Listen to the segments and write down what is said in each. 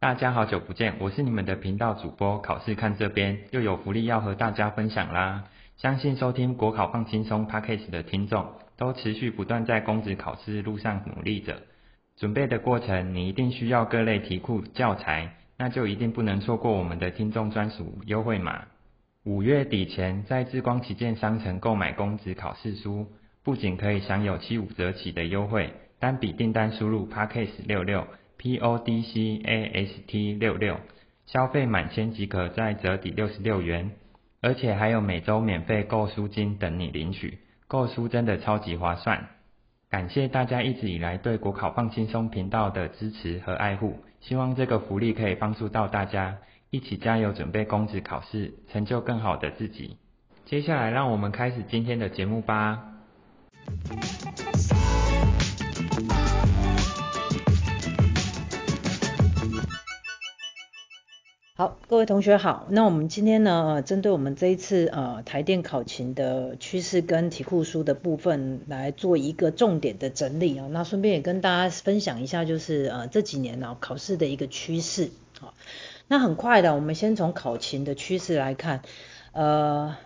大家好久不见，我是你们的频道主播，考试看这边又有福利要和大家分享啦。相信收听国考放轻松 Podcast 的听众，都持续不断在公职考试路上努力着。准备的过程，你一定需要各类题库教材，那就一定不能错过我们的听众专属优惠码。五月底前在智光旗舰商城购买公职考试书，不仅可以享有七五折起的优惠，单笔订单输入 Podcast 六六。P O D C A S T 六六，消费满千即可再折抵六十六元，而且还有每周免费购书金等你领取，购书真的超级划算。感谢大家一直以来对国考放轻松频道的支持和爱护，希望这个福利可以帮助到大家，一起加油准备公职考试，成就更好的自己。接下来让我们开始今天的节目吧。好，各位同学好。那我们今天呢，针对我们这一次呃台电考勤的趋势跟题库书的部分来做一个重点的整理啊。那顺便也跟大家分享一下，就是呃这几年呢考试的一个趋势。好，那很快的，我们先从考勤的趋势来看。呃，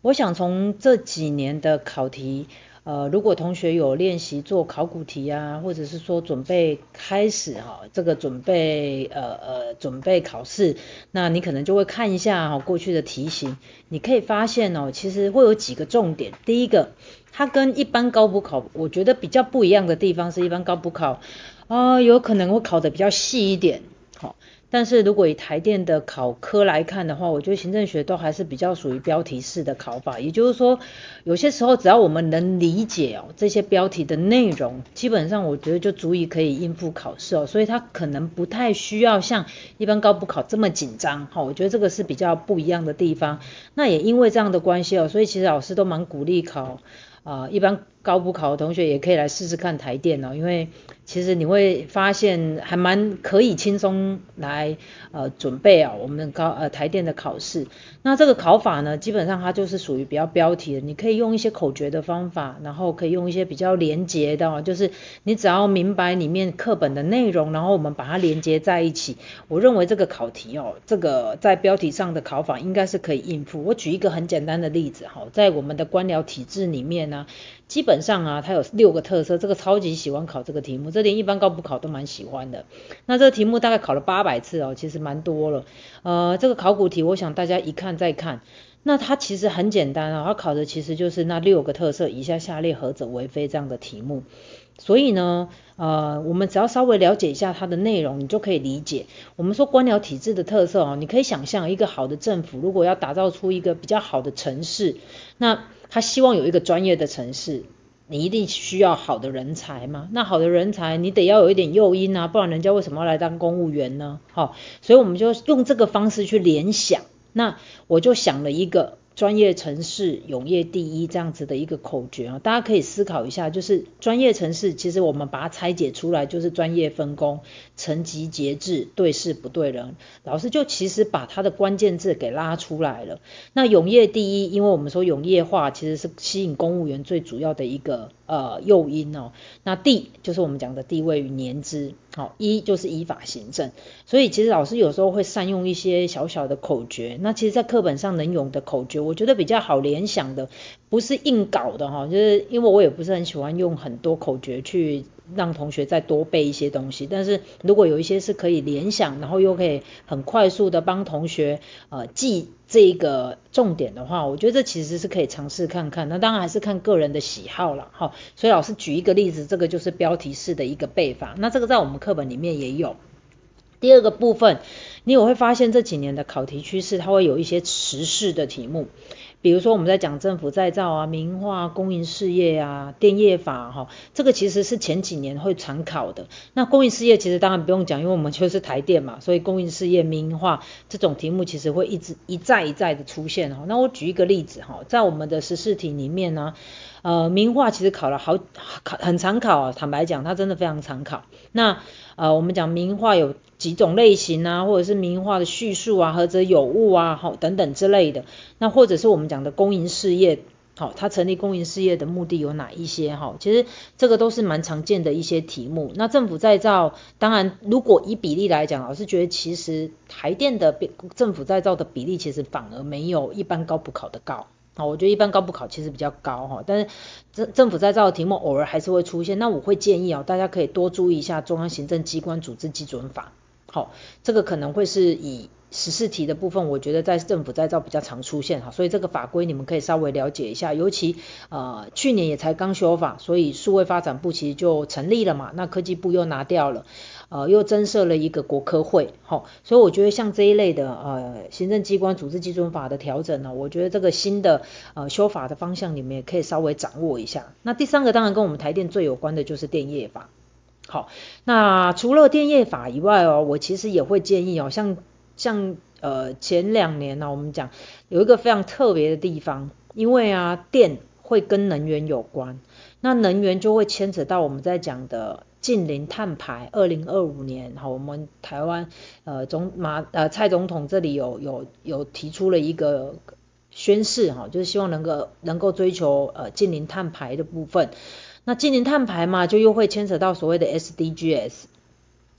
我想从这几年的考题。呃，如果同学有练习做考古题啊，或者是说准备开始哈，这个准备呃呃准备考试，那你可能就会看一下哈过去的题型，你可以发现哦，其实会有几个重点。第一个，它跟一般高补考，我觉得比较不一样的地方是一般高补考啊，有可能会考得比较细一点，好。但是如果以台电的考科来看的话，我觉得行政学都还是比较属于标题式的考法，也就是说，有些时候只要我们能理解哦这些标题的内容，基本上我觉得就足以可以应付考试哦，所以它可能不太需要像一般高补考这么紧张。哈，我觉得这个是比较不一样的地方。那也因为这样的关系哦，所以其实老师都蛮鼓励考啊、一般高补考的同学也可以来试试看台电哦，因为。其实你会发现还蛮可以轻松来呃准备啊，我们高呃台电的考试。那这个考法呢，基本上它就是属于比较标题的，你可以用一些口诀的方法，然后可以用一些比较连结的，就是你只要明白里面课本的内容，然后我们把它连接在一起。我认为这个考题哦，这个在标题上的考法应该是可以应付。我举一个很简单的例子哈，在我们的官僚体制里面呢，基本上啊，它有六个特色，这个超级喜欢考这个题目。这点一般高普考都蛮喜欢的。那这个题目大概考了八百次哦，其实蛮多了。呃，这个考古题，我想大家一看再看，那它其实很简单啊，它考的其实就是那六个特色，以下下列何者为非这样的题目。所以呢，呃，我们只要稍微了解一下它的内容，你就可以理解。我们说官僚体制的特色哦，你可以想象一个好的政府，如果要打造出一个比较好的城市，那他希望有一个专业的城市。你一定需要好的人才嘛？那好的人才，你得要有一点诱因啊，不然人家为什么要来当公务员呢？好，所以我们就用这个方式去联想。那我就想了一个。专业城市永业第一这样子的一个口诀啊，大家可以思考一下，就是专业城市，其实我们把它拆解出来，就是专业分工、层级节制、对事不对人。老师就其实把它的关键字给拉出来了。那永业第一，因为我们说永业化其实是吸引公务员最主要的一个呃诱因哦。那地就是我们讲的地位与年资。好，一就是依法行政，所以其实老师有时候会善用一些小小的口诀。那其实，在课本上能用的口诀，我觉得比较好联想的，不是硬搞的哈，就是因为我也不是很喜欢用很多口诀去让同学再多背一些东西。但是如果有一些是可以联想，然后又可以很快速的帮同学呃记。这个重点的话，我觉得这其实是可以尝试看看。那当然还是看个人的喜好了哈。所以老师举一个例子，这个就是标题式的一个背法。那这个在我们课本里面也有。第二个部分，你也会发现这几年的考题趋势，它会有一些时事的题目。比如说我们在讲政府再造啊、民营化、公营事业啊、电业法哈，这个其实是前几年会常考的。那公营事业其实当然不用讲，因为我们就是台电嘛，所以公营事业、民营化这种题目其实会一直一再一再的出现哈。那我举一个例子哈，在我们的时事题里面呢，呃，民营化其实考了好考很常考啊，坦白讲，它真的非常常考。那呃，我们讲民营化有几种类型啊，或者是民营化的叙述啊，何者有误啊，好等等之类的。那或者是我们讲的公营事业，好，他成立公营事业的目的有哪一些？哈，其实这个都是蛮常见的一些题目。那政府再造，当然如果以比例来讲，老师觉得其实台电的政府再造的比例其实反而没有一般高补考的高。好，我觉得一般高补考其实比较高哈，但是政政府在造的题目偶尔还是会出现。那我会建议啊，大家可以多注意一下中央行政机关组织基准法。好，这个可能会是以。十四题的部分，我觉得在政府再造比较常出现哈，所以这个法规你们可以稍微了解一下，尤其呃去年也才刚修法，所以数位发展部其实就成立了嘛，那科技部又拿掉了，呃又增设了一个国科会，好，所以我觉得像这一类的呃行政机关组织基准法的调整呢，我觉得这个新的呃修法的方向你们也可以稍微掌握一下。那第三个当然跟我们台电最有关的就是电业法，好，那除了电业法以外哦，我其实也会建议哦，像。像呃前两年呢、我们讲有一个非常特别的地方，因为啊电会跟能源有关，那能源就会牵扯到我们在讲的近零碳排，二零二五年好，我们台湾呃总马呃蔡总统这里有有有提出了一个宣示哈，就是希望能够能够追求呃近零碳排的部分，那近零碳排嘛，就又会牵扯到所谓的 SDGs。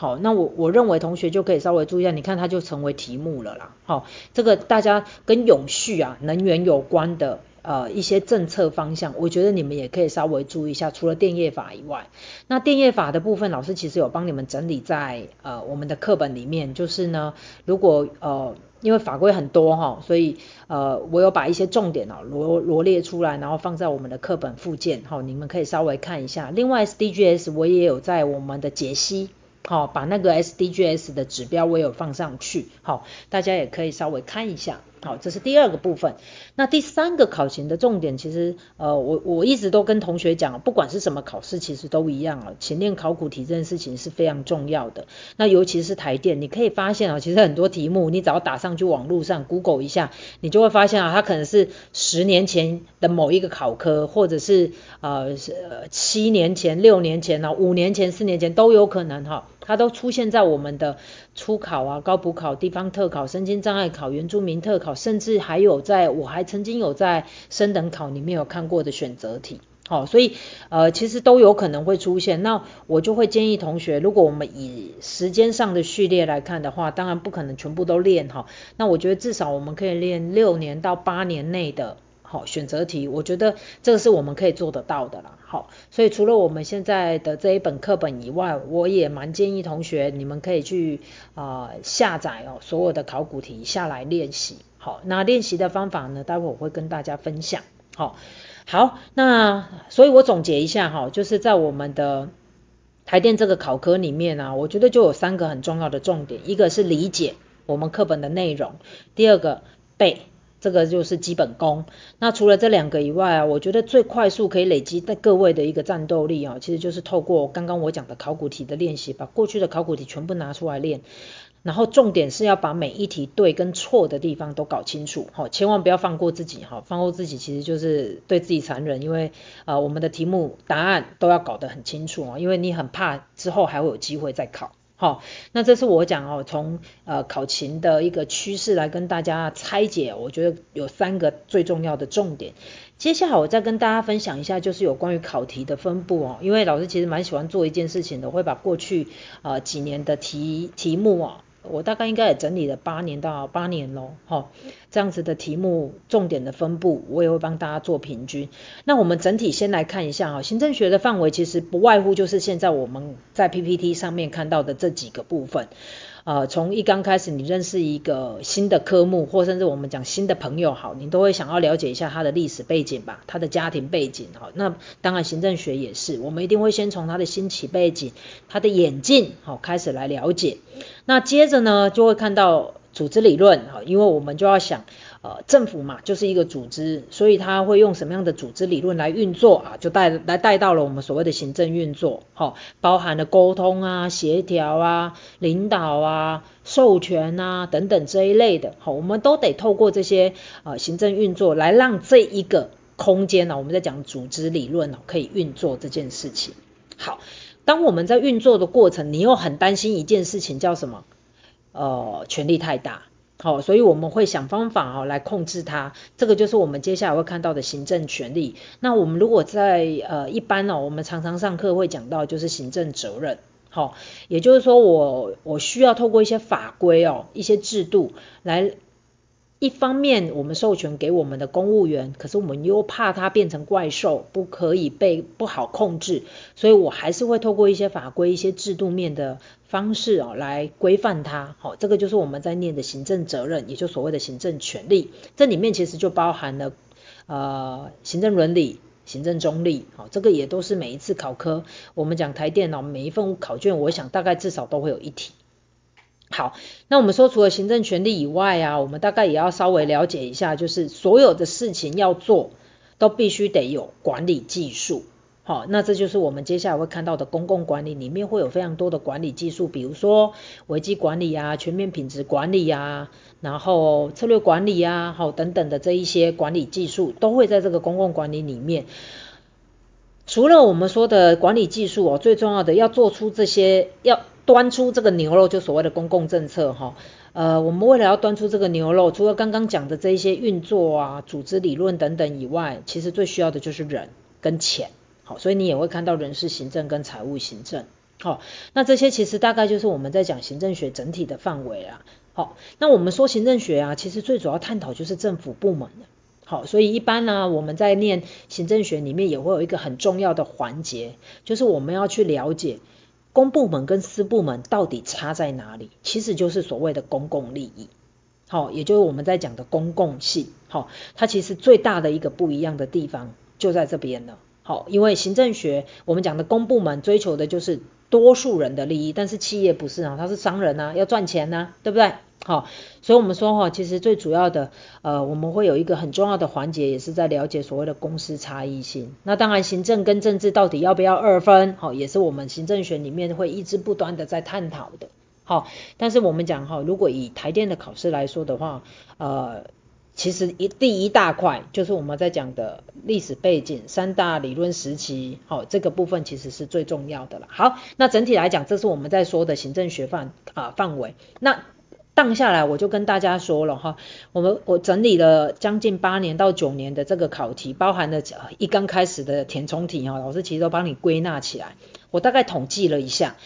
好，那我我认为同学就可以稍微注意一下，你看它就成为题目了啦。好，这个大家跟永续啊、能源有关的呃一些政策方向，我觉得你们也可以稍微注意一下。除了电业法以外，那电业法的部分，老师其实有帮你们整理在呃我们的课本里面。就是呢，如果呃因为法规很多哈，所以呃我有把一些重点啊罗罗列出来，然后放在我们的课本附件，好，你们可以稍微看一下。另外 SDGs 我也有在我们的解析。好，把那个 SDGs 的指标我有放上去，好，大家也可以稍微看一下。好，这是第二个部分。那第三个考勤的重点，其实呃，我我一直都跟同学讲，不管是什么考试，其实都一样啊。勤练考古题这件事情是非常重要的。那尤其是台电，你可以发现啊，其实很多题目，你只要打上去网络上 Google 一下，你就会发现啊，它可能是十年前的某一个考科，或者是呃七年前、六年前啊、五年前、四年前都有可能哈。它都出现在我们的初考啊、高普考、地方特考、身心障碍考、原住民特考，甚至还有在我还曾经有在升等考里面有看过的选择题，好，所以呃其实都有可能会出现。那我就会建议同学，如果我们以时间上的序列来看的话，当然不可能全部都练哈。那我觉得至少我们可以练六年到八年内的。好，选择题，我觉得这个是我们可以做得到的啦。好，所以除了我们现在的这一本课本以外，我也蛮建议同学你们可以去啊、下载哦所有的考古题下来练习。好，那练习的方法呢，待会我会跟大家分享。好，好，那所以我总结一下哈，就是在我们的台电这个考科里面啊，我觉得就有三个很重要的重点，一个是理解我们课本的内容，第二个背。这个就是基本功。那除了这两个以外啊，我觉得最快速可以累积在各位的一个战斗力啊，其实就是透过刚刚我讲的考古题的练习，把过去的考古题全部拿出来练。然后重点是要把每一题对跟错的地方都搞清楚，好，千万不要放过自己哈，放过自己其实就是对自己残忍，因为呃我们的题目答案都要搞得很清楚啊，因为你很怕之后还会有机会再考。好，那这是我讲哦，从呃考勤的一个趋势来跟大家拆解，我觉得有三个最重要的重点。接下来我再跟大家分享一下，就是有关于考题的分布哦，因为老师其实蛮喜欢做一件事情的，会把过去呃几年的题题目哦。我大概应该也整理了八年到八年咯，哈，这样子的题目重点的分布，我也会帮大家做平均。那我们整体先来看一下哈，行政学的范围其实不外乎就是现在我们在 PPT 上面看到的这几个部分。呃，从一刚开始你认识一个新的科目，或甚至我们讲新的朋友，好，你都会想要了解一下他的历史背景吧，他的家庭背景，好，那当然行政学也是，我们一定会先从他的兴起背景、他的演进，好，开始来了解。那接着呢，就会看到组织理论，好，因为我们就要想。呃，政府嘛，就是一个组织，所以他会用什么样的组织理论来运作啊？就带来带到了我们所谓的行政运作，好、哦，包含了沟通啊、协调啊、领导啊、授权啊等等这一类的，好、我们都得透过这些呃行政运作来让这一个空间呢、我们在讲组织理论、啊、可以运作这件事情。好，当我们在运作的过程，你又很担心一件事情叫什么？呃，权力太大。好，所以我们会想方法哦来控制它，这个就是我们接下来会看到的行政权力。那我们如果在呃一般哦，我们常常上课会讲到就是行政责任，好，也就是说我我需要透过一些法规哦，一些制度来。一方面，我们授权给我们的公务员，可是我们又怕它变成怪兽，不可以被不好控制，所以我还是会透过一些法规、一些制度面的方式哦，来规范它。好，这个就是我们在念的行政责任，也就所谓的行政权力。这里面其实就包含了呃行政伦理、行政中立。好，这个也都是每一次考科，我们讲台电脑每一份考卷，我想大概至少都会有一题。好，那我们说除了行政权力以外啊，我们大概也要稍微了解一下，就是所有的事情要做，都必须得有管理技术。好，那这就是我们接下来会看到的公共管理里面会有非常多的管理技术，比如说危机管理啊、全面品质管理啊，然后策略管理啊，好等等的这一些管理技术都会在这个公共管理里面。除了我们说的管理技术哦，最重要的要做出这些要。端出这个牛肉，就所谓的公共政策哈，呃，我们为了要端出这个牛肉，除了刚刚讲的这一些运作啊、组织理论等等以外，其实最需要的就是人跟钱，好，所以你也会看到人事行政跟财务行政，好，那这些其实大概就是我们在讲行政学整体的范围啊，好，那我们说行政学啊，其实最主要探讨就是政府部门。的，好，所以一般呢，我们在念行政学里面也会有一个很重要的环节，就是我们要去了解。公部门跟私部门到底差在哪里？其实就是所谓的公共利益，好，也就是我们在讲的公共性，好，它其实最大的一个不一样的地方就在这边了，好，因为行政学我们讲的公部门追求的就是多数人的利益，但是企业不是啊，它是商人啊，要赚钱啊，对不对？好，所以我们说哈，其实最主要的，呃，我们会有一个很重要的环节，也是在了解所谓的公司差异性。那当然，行政跟政治到底要不要二分，好，也是我们行政学里面会一直不断的在探讨的。好，但是我们讲哈，如果以台电的考试来说的话，呃，其实一第一大块就是我们在讲的历史背景、三大理论时期，好，这个部分其实是最重要的了。好，那整体来讲，这是我们在说的行政学范啊范围。那上下来我就跟大家说了哈，我们我整理了将近八年到九年的这个考题，包含了一刚开始的填充题哈，老师其实都帮你归纳起来。我大概统计了一下，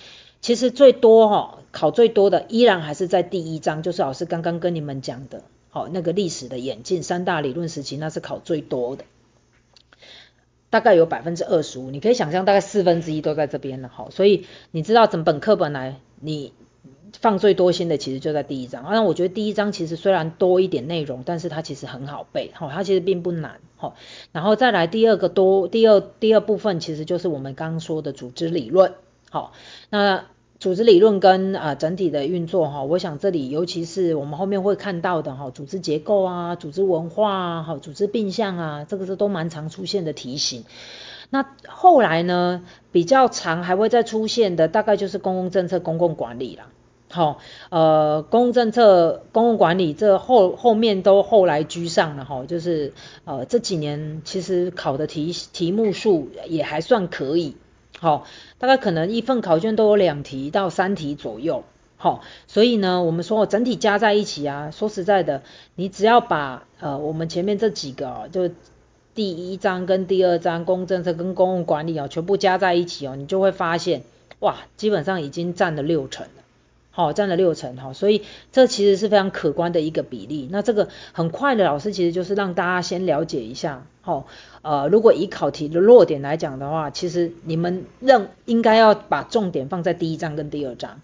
其实最多哈考最多的依然还是在第一章，就是老师刚刚跟你们讲的，好那个历史的演进三大理论时期，那是考最多的，大概有百分之二十五，你可以想象大概四分之一都在这边了哈，所以你知道整本课本来你。放最多心的其实就在第一章，那我觉得第一章其实虽然多一点内容，但是它其实很好背，哈，它其实并不难，哈。然后再来第二个多，第二第二部分其实就是我们刚刚说的组织理论，好，那组织理论跟啊整体的运作，哈，我想这里尤其是我们后面会看到的，哈，组织结构啊，组织文化啊，好，组织病象啊，这个是都蛮常出现的题型。那后来呢，比较常还会再出现的，大概就是公共政策、公共管理啦。好，呃，公共政策、公共管理这后后面都后来居上了哈，就是呃这几年其实考的题题目数也还算可以，好，大概可能一份考卷都有两题到三题左右，好，所以呢，我们说整体加在一起啊，说实在的，你只要把呃我们前面这几个就第一章跟第二章公共政策跟公共管理啊全部加在一起哦，你就会发现哇，基本上已经占了六成了。好，占了六成哈，所以这其实是非常可观的一个比例。那这个很快的老师其实就是让大家先了解一下，好，呃，如果以考题的落点来讲的话，其实你们认应该要把重点放在第一章跟第二章。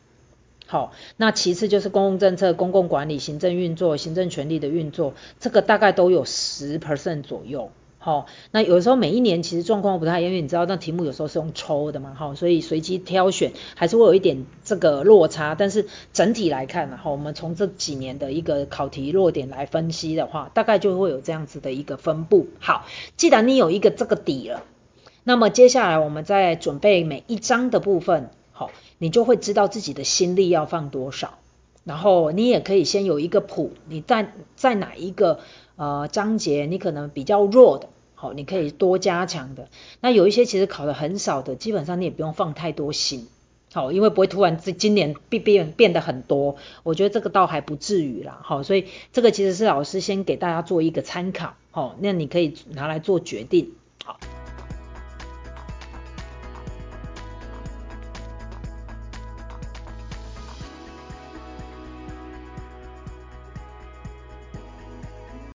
好，那其次就是公共政策、公共管理、行政运作、行政权力的运作，这个大概都有十 percent 左右。好，那有时候每一年其实状况不太一样，因为你知道那题目有时候是用抽的嘛，好，所以随机挑选还是会有一点这个落差。但是整体来看呢，哈，我们从这几年的一个考题落点来分析的话，大概就会有这样子的一个分布。好，既然你有一个这个底了，那么接下来我们再准备每一章的部分，好，你就会知道自己的心力要放多少，然后你也可以先有一个谱，你在在哪一个。呃，章节你可能比较弱的，好，你可以多加强的。那有一些其实考的很少的，基本上你也不用放太多心，好，因为不会突然今今年变变变得很多，我觉得这个倒还不至于啦，好，所以这个其实是老师先给大家做一个参考，好，那你可以拿来做决定，好。